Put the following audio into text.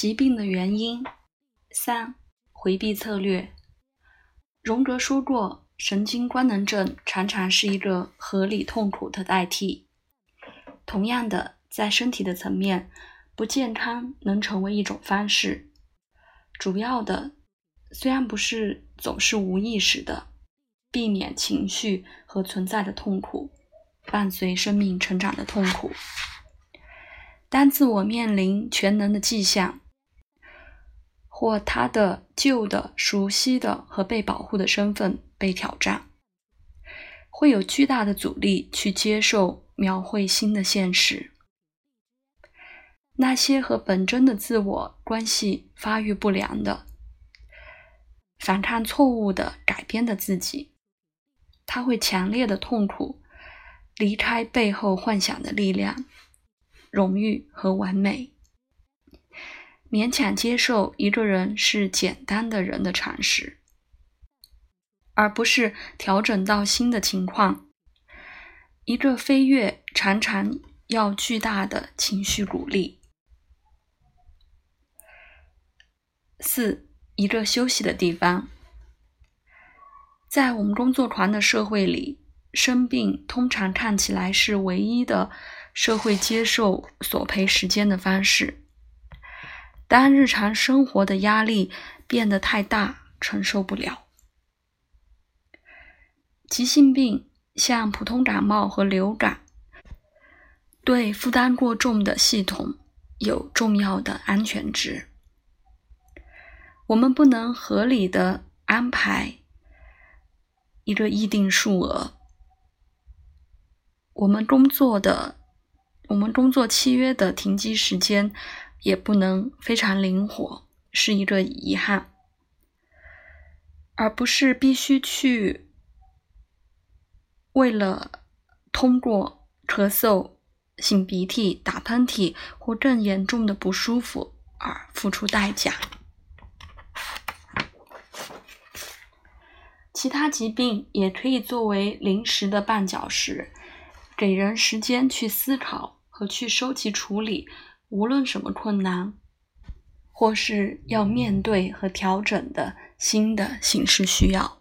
疾病的原因。三、回避策略。荣格说过，神经官能症常常是一个合理痛苦的代替。同样的，在身体的层面，不健康能成为一种方式。主要的，虽然不是总是无意识的，避免情绪和存在的痛苦，伴随生命成长的痛苦。当自我面临全能的迹象。或他的旧的、熟悉的和被保护的身份被挑战，会有巨大的阻力去接受描绘新的现实。那些和本真的自我关系发育不良的、反抗错误的、改编的自己，他会强烈的痛苦，离开背后幻想的力量、荣誉和完美。勉强接受一个人是简单的人的常识，而不是调整到新的情况。一个飞跃常常要巨大的情绪鼓励。四，一个休息的地方。在我们工作狂的社会里，生病通常看起来是唯一的社会接受索赔时间的方式。当日常生活的压力变得太大，承受不了，急性病像普通感冒和流感，对负担过重的系统有重要的安全值。我们不能合理的安排一个议定数额，我们工作的，我们工作契约的停机时间。也不能非常灵活，是一个遗憾，而不是必须去为了通过咳嗽、擤鼻涕、打喷嚏或更严重的不舒服而付出代价。其他疾病也可以作为临时的绊脚石，给人时间去思考和去收集处理。无论什么困难，或是要面对和调整的新的形式需要。